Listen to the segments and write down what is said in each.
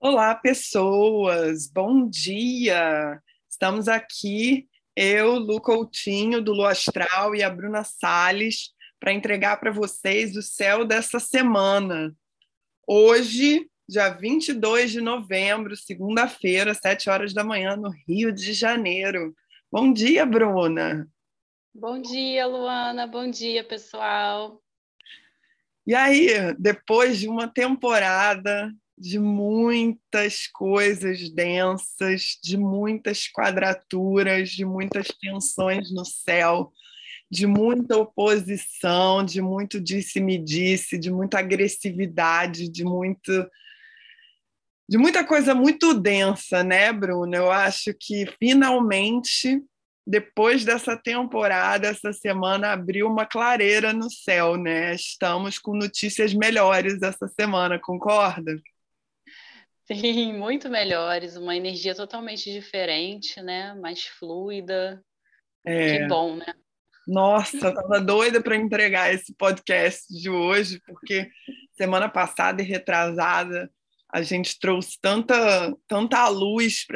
Olá, pessoas, bom dia! Estamos aqui, eu, Lu Coutinho, do Lu Astral, e a Bruna Salles, para entregar para vocês o céu dessa semana. Hoje, dia 22 de novembro, segunda-feira, sete horas da manhã, no Rio de Janeiro. Bom dia, Bruna! Bom dia, Luana, bom dia, pessoal! E aí, depois de uma temporada de muitas coisas densas, de muitas quadraturas, de muitas tensões no céu, de muita oposição, de muito disse-me-disse, de muita agressividade, de muito de muita coisa muito densa, né, Bruna? Eu acho que finalmente depois dessa temporada, essa semana abriu uma clareira no céu, né? Estamos com notícias melhores essa semana, concorda? Sim, muito melhores, uma energia totalmente diferente, né? Mais fluida. É. Que bom, né? Nossa, tava doida para entregar esse podcast de hoje, porque semana passada e retrasada a gente trouxe tanta, tanta luz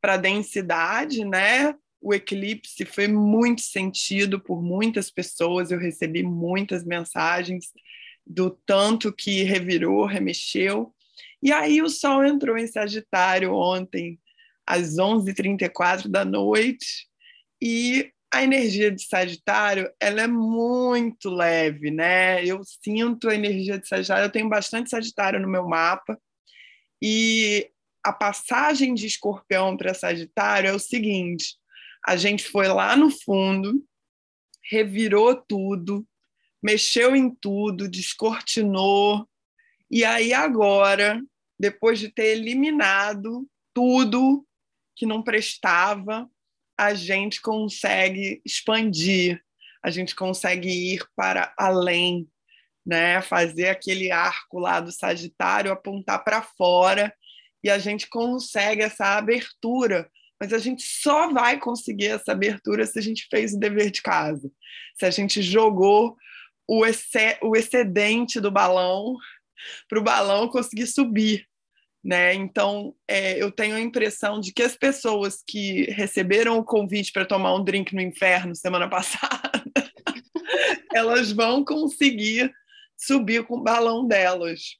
para a densidade, né? O eclipse foi muito sentido por muitas pessoas, eu recebi muitas mensagens do tanto que revirou, remexeu. E aí o Sol entrou em Sagitário ontem, às 11h34 da noite, e a energia de Sagitário ela é muito leve, né? Eu sinto a energia de Sagitário, eu tenho bastante Sagitário no meu mapa, e a passagem de Escorpião para Sagitário é o seguinte: a gente foi lá no fundo, revirou tudo, mexeu em tudo, descortinou, e aí agora depois de ter eliminado tudo que não prestava, a gente consegue expandir, a gente consegue ir para além, né? Fazer aquele arco lá do Sagitário apontar para fora e a gente consegue essa abertura. Mas a gente só vai conseguir essa abertura se a gente fez o dever de casa, se a gente jogou o, excedente do balão para o balão conseguir subir. Né? Então, é, eu tenho a impressão de que as pessoas que receberam o convite para tomar um drink no inferno semana passada, elas vão conseguir subir com o balão delas.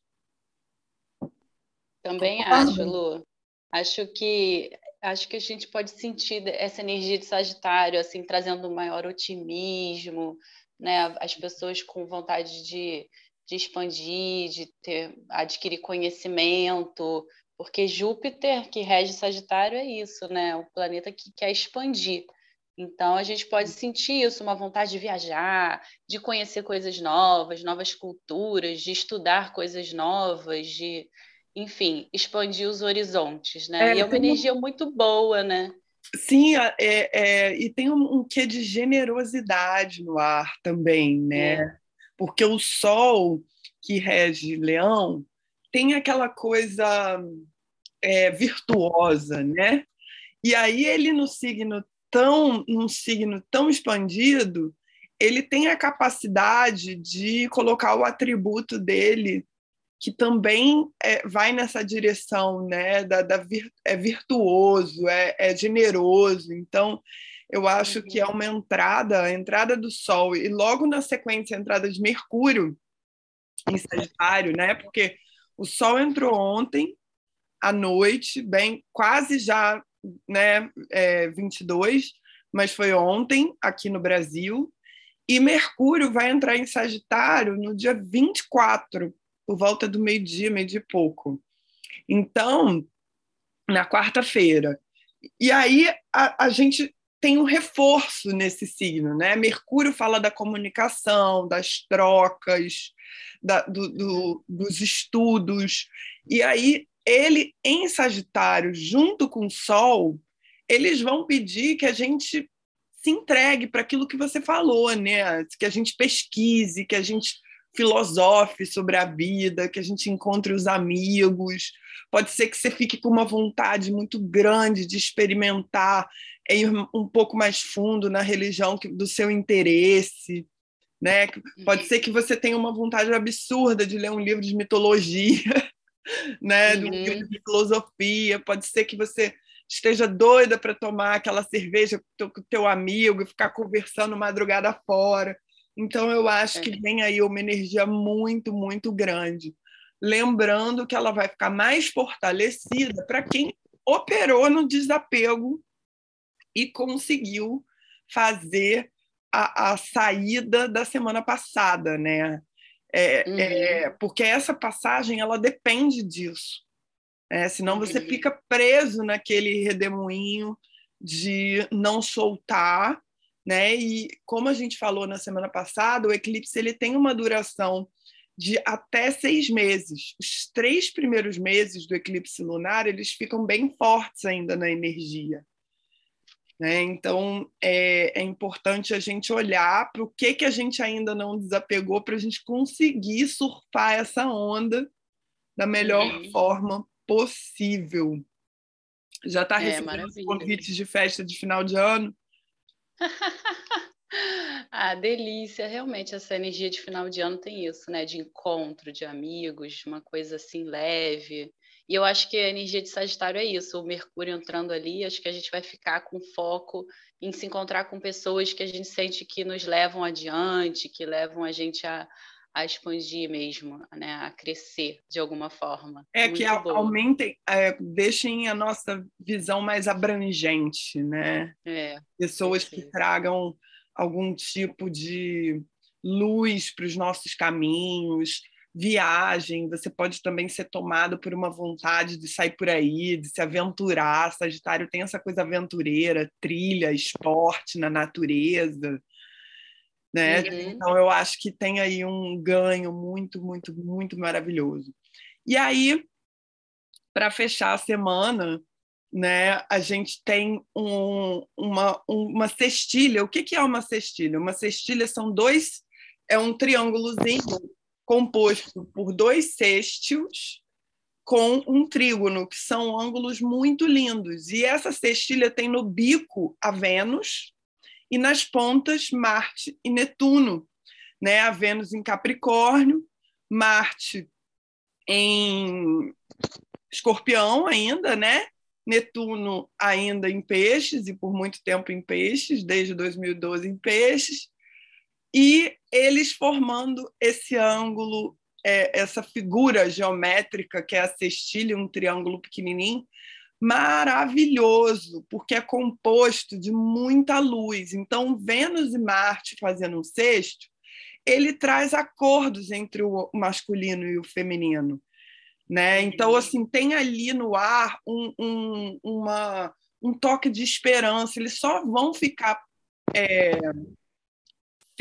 Também acho, Lu. Acho que acho que a gente pode sentir essa energia de Sagitário, assim, trazendo um maior otimismo, né? As pessoas com vontade de de expandir, de ter, adquirir conhecimento, porque Júpiter, que rege Sagitário, é isso, né? O planeta que quer expandir. Então, a gente pode sentir isso, uma vontade de viajar, de conhecer coisas novas, novas culturas, de estudar coisas novas, de, enfim, expandir os horizontes, né? É, e é uma energia muito boa, né? Sim, é, é, e tem um, um quê de generosidade no ar também, né? Porque o Sol que rege Leão tem aquela coisa é, virtuosa, né? E aí ele no signo tão num signo tão expandido, ele tem a capacidade de colocar o atributo dele que também é, vai nessa direção, né? Da, da vir, é virtuoso, é, é generoso. Então eu acho uhum. que é uma entrada, a entrada do Sol e logo na sequência a entrada de Mercúrio em Sagitário, né? Porque o Sol entrou ontem à noite, bem quase já, né? É, 22, mas foi ontem aqui no Brasil. E Mercúrio vai entrar em Sagitário no dia 24, por volta do meio-dia, meio-dia e pouco. Então, na quarta-feira. E aí a, a gente tem um reforço nesse signo, né? Mercúrio fala da comunicação, das trocas, da, do, do, dos estudos, e aí ele em Sagitário, junto com o Sol, eles vão pedir que a gente se entregue para aquilo que você falou, né? Que a gente pesquise, que a gente filosofe sobre a vida, que a gente encontre os amigos. Pode ser que você fique com uma vontade muito grande de experimentar ir um pouco mais fundo na religião do seu interesse. Né? Pode ser que você tenha uma vontade absurda de ler um livro de mitologia, né? Uhum. De filosofia, pode ser que você esteja doida para tomar aquela cerveja com o teu amigo e ficar conversando madrugada fora. Então, eu acho é. que vem aí uma energia muito, muito grande. Lembrando que ela vai ficar mais fortalecida para quem operou no desapego e conseguiu fazer a, a saída da semana passada, né? É, uhum. é, porque essa passagem ela depende disso. É, senão você uhum. fica preso naquele redemoinho de não soltar, né? E como a gente falou na semana passada, o eclipse ele tem uma duração de até seis meses. Os três primeiros meses do eclipse lunar eles ficam bem fortes ainda na energia. Né? Então, é, é, importante a gente olhar para o que, que a gente ainda não desapegou para a gente conseguir surfar essa onda da melhor uhum. forma possível. Já está é, recebendo convites de festa de final de ano? ah, delícia! Realmente, essa energia de final de ano tem isso, né? De encontro, de amigos, uma coisa assim leve. E eu acho que a energia de Sagitário é isso, o Mercúrio entrando ali, acho que a gente vai ficar com foco em se encontrar com pessoas que a gente sente que nos levam adiante, que levam a gente a, a expandir mesmo, né, a crescer de alguma forma. É Muito que aumentem, é, deixem a nossa visão mais abrangente, né? É, Pessoas que tragam algum tipo de luz para os nossos caminhos, viagem, você pode também ser tomado por uma vontade de sair por aí, de se aventurar. Sagitário tem essa coisa aventureira, trilha, esporte na natureza. Né? Uhum. Então, eu acho que tem aí um ganho muito, muito, muito maravilhoso. E aí, para fechar a semana, né, a gente tem um, uma, uma cestilha. O que, que é uma cestilha? Uma cestilha são dois, é um triângulozinho composto por dois sextios com um trígono, que são ângulos muito lindos. E essa cestilha tem no bico a Vênus e nas pontas Marte e Netuno. Né? A Vênus em Capricórnio, Marte em Escorpião ainda, né? Netuno ainda em Peixes e por muito tempo em Peixes, desde 2012 em Peixes, e eles formando esse ângulo, é, essa figura geométrica que é a cestilha, um triângulo pequenininho, maravilhoso, porque é composto de muita luz. Então, Vênus e Marte fazendo um sexto, ele traz acordos entre o masculino e o feminino. Né? Então, assim, tem ali no ar um, um, uma, um toque de esperança. Eles só vão ficar é,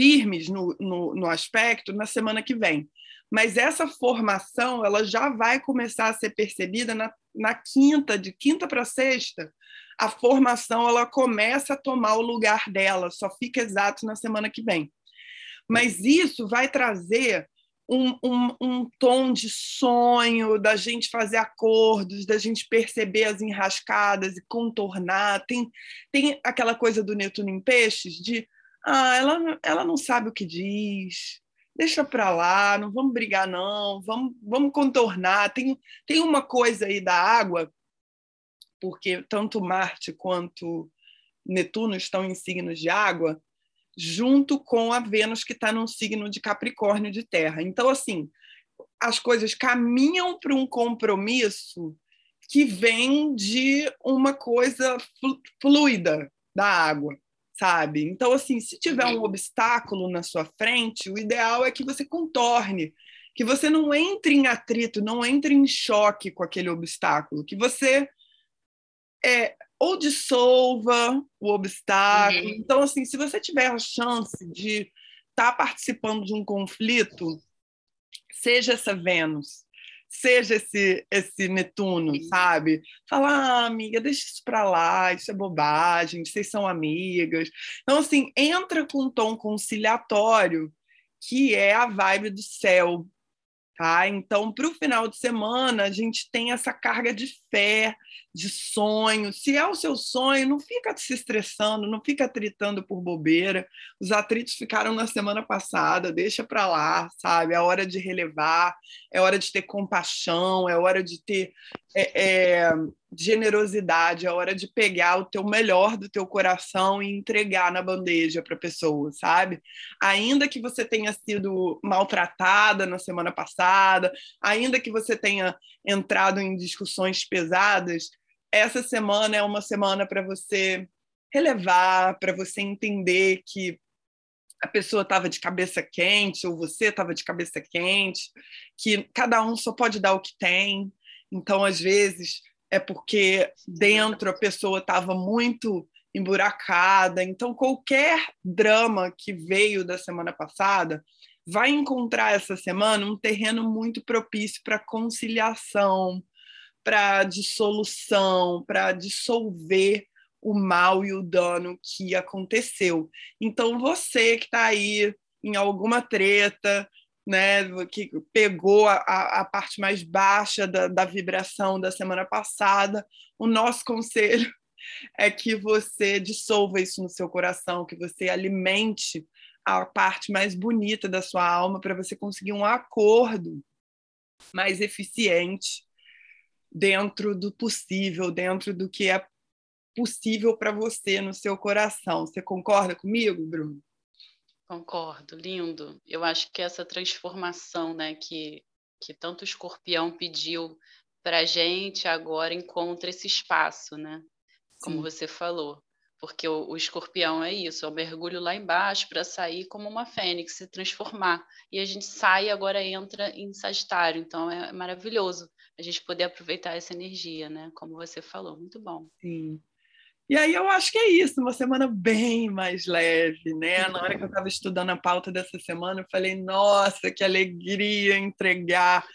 firmes no, no, no aspecto na semana que vem. Mas essa formação ela já vai começar a ser percebida na, na quinta, de quinta para sexta, a formação ela começa a tomar o lugar dela, só fica exato na semana que vem. Mas isso vai trazer um, um, um, tom de sonho, da gente fazer acordos, da gente perceber as enrascadas e contornar. Tem, tem aquela coisa do Netuno em Peixes de ah, ela, ela não sabe o que diz, deixa para lá, não vamos brigar, não, vamos, vamos contornar. Tem, tem uma coisa aí da água, porque tanto Marte quanto Netuno estão em signos de água, junto com a Vênus, que está num signo de Capricórnio de terra. Então, assim, as coisas caminham para um compromisso que vem de uma coisa fluida da água sabe? Então, assim, se tiver um obstáculo na sua frente, o ideal é que você contorne, que você não entre em atrito, não entre em choque com aquele obstáculo, que você é, ou dissolva o obstáculo. Uhum. Então, assim, se você tiver a chance de estar tá participando de um conflito, seja essa Vênus, seja esse, esse Netuno, sabe? Falar, ah, amiga, deixa isso para lá, isso é bobagem, vocês são amigas. Então, assim, entra com um tom conciliatório, que é a vibe do céu, Tá? Então, para o final de semana, a gente tem essa carga de fé, de sonho. Se é o seu sonho, não fica se estressando, não fica atritando por bobeira. Os atritos ficaram na semana passada, deixa para lá, sabe? É hora de relevar, é hora de ter compaixão, é hora de ter é, é, generosidade, é hora de pegar o teu melhor do teu coração e entregar na bandeja para a pessoa, sabe? Ainda que você tenha sido maltratada na semana passada, ainda que você tenha entrado em discussões pesadas, essa semana é uma semana para você relevar, para você entender que a pessoa estava de cabeça quente ou você estava de cabeça quente, que cada um só pode dar o que tem. Então, às vezes, é porque dentro a pessoa estava muito emburacada. Então, qualquer drama que veio da semana passada vai encontrar essa semana um terreno muito propício para conciliação, para dissolução, para dissolver o mal e o dano que aconteceu. Então, você que está aí em alguma treta, né, que pegou a, a parte mais baixa da, da vibração da semana passada, o nosso conselho é que você dissolva isso no seu coração, que você alimente a parte mais bonita da sua alma para você conseguir um acordo mais eficiente dentro do possível, dentro do que é possível para você no seu coração. Você concorda comigo, Bruno? Concordo, lindo. Eu acho que essa transformação, né, que que tanto o Escorpião pediu para a gente agora encontra esse espaço, né? Como Sim. você falou, porque o, o, Escorpião é isso, é o mergulho lá embaixo para sair como uma fênix, se transformar. E a gente sai agora entra em Sagitário, então é maravilhoso a gente poder aproveitar essa energia, né? Como você falou, muito bom. Sim. E aí eu acho que é isso, uma semana bem mais leve, né? Na hora que eu estava estudando a pauta dessa semana, eu falei, nossa, que alegria entregar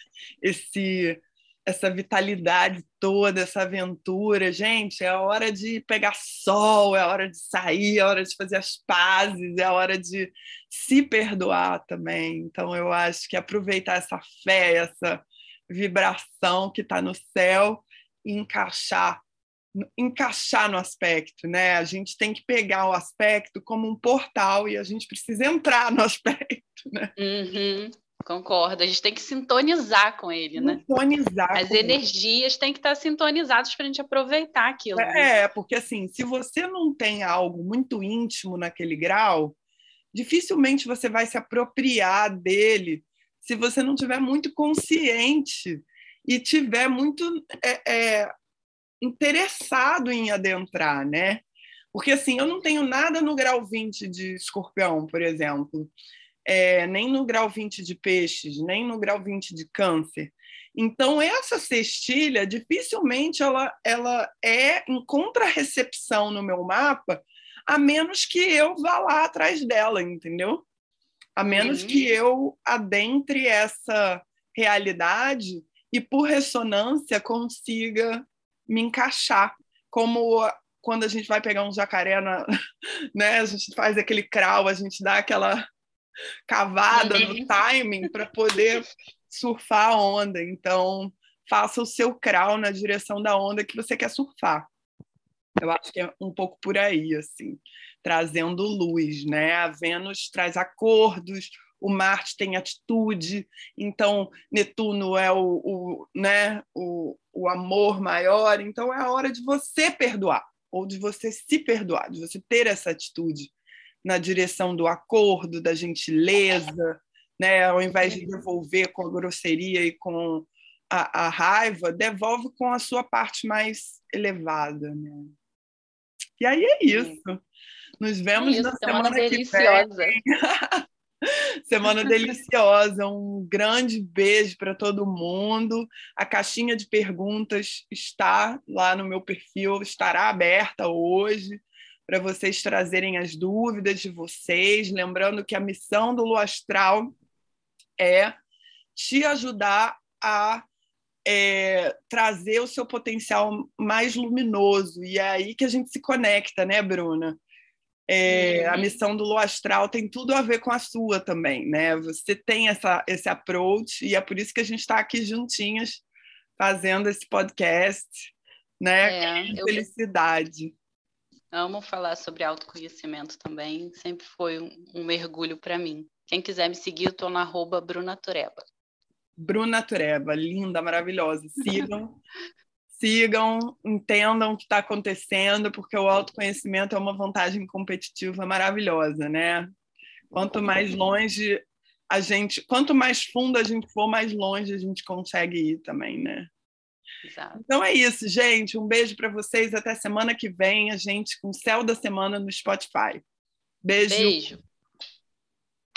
esse essa vitalidade toda, essa aventura. Gente, é hora de pegar sol, é hora de sair, é hora de fazer as pazes, é hora de se perdoar também. Então, eu acho que aproveitar essa fé, essa vibração que está no céu e encaixar encaixar no aspecto, né? A gente tem que pegar o aspecto como um portal e a gente precisa entrar no aspecto, né? Uhum, concordo. A gente tem que sintonizar com ele, né? Sintonizar. As energias ele. têm que estar sintonizadas para a gente aproveitar aquilo. É, né? porque assim, se você não tem algo muito íntimo naquele grau, dificilmente você vai se apropriar dele se você não tiver muito consciente e tiver muito é, é, interessado em adentrar, né? Porque assim, eu não tenho nada no grau 20 de escorpião, por exemplo, é, nem no grau 20 de peixes, nem no grau 20 de câncer. Então, essa cestilha, dificilmente ela, ela é em contrarrecepção no meu mapa, a menos que eu vá lá atrás dela, entendeu? a menos uhum. que eu adentre essa realidade e, por ressonância, consiga me encaixar. Como quando a gente vai pegar um jacaré, na, né? a gente faz aquele crawl, a gente dá aquela cavada uhum. no timing para poder surfar a onda. Então, faça o seu crawl na direção da onda que você quer surfar. Eu acho que é um pouco por aí, assim trazendo luz, né? A Vênus traz acordos, o Marte tem atitude, então Netuno é o, o, né, o, o amor maior, então é a hora de você perdoar, ou de você se perdoar, de você ter essa atitude na direção do acordo, da gentileza, né? ao invés de devolver com a grosseria e com a, a raiva, devolve com a sua parte mais elevada. Né? E aí é isso. Nos vemos Isso, na semana, semana deliciosa. que vem. semana deliciosa. Um grande beijo para todo mundo. A caixinha de perguntas está lá no meu perfil, estará aberta hoje para vocês trazerem as dúvidas de vocês. Lembrando que a missão do Lua Astral é te ajudar a é, trazer o seu potencial mais luminoso. E é aí que a gente se conecta, né, Bruna? É, uhum. A missão do Lua Astral tem tudo a ver com a sua também, né? Você tem essa, esse approach e é por isso que a gente está aqui juntinhas fazendo esse podcast, né? É, eu... Felicidade. Amo falar sobre autoconhecimento também, sempre foi um, um mergulho para mim. Quem quiser me seguir, eu estou na arroba Bruna Tureba. Bruna Tureba, linda, maravilhosa. Sigam, sigam, entendam o que está acontecendo, porque o autoconhecimento é uma vantagem competitiva maravilhosa, né? Quanto mais longe a gente, quanto mais fundo a gente for, mais longe a gente consegue ir também, né? Exato. Então é isso, gente. Um beijo para vocês. Até semana que vem, a gente com o Céu da Semana no Spotify. Beijo. Beijo.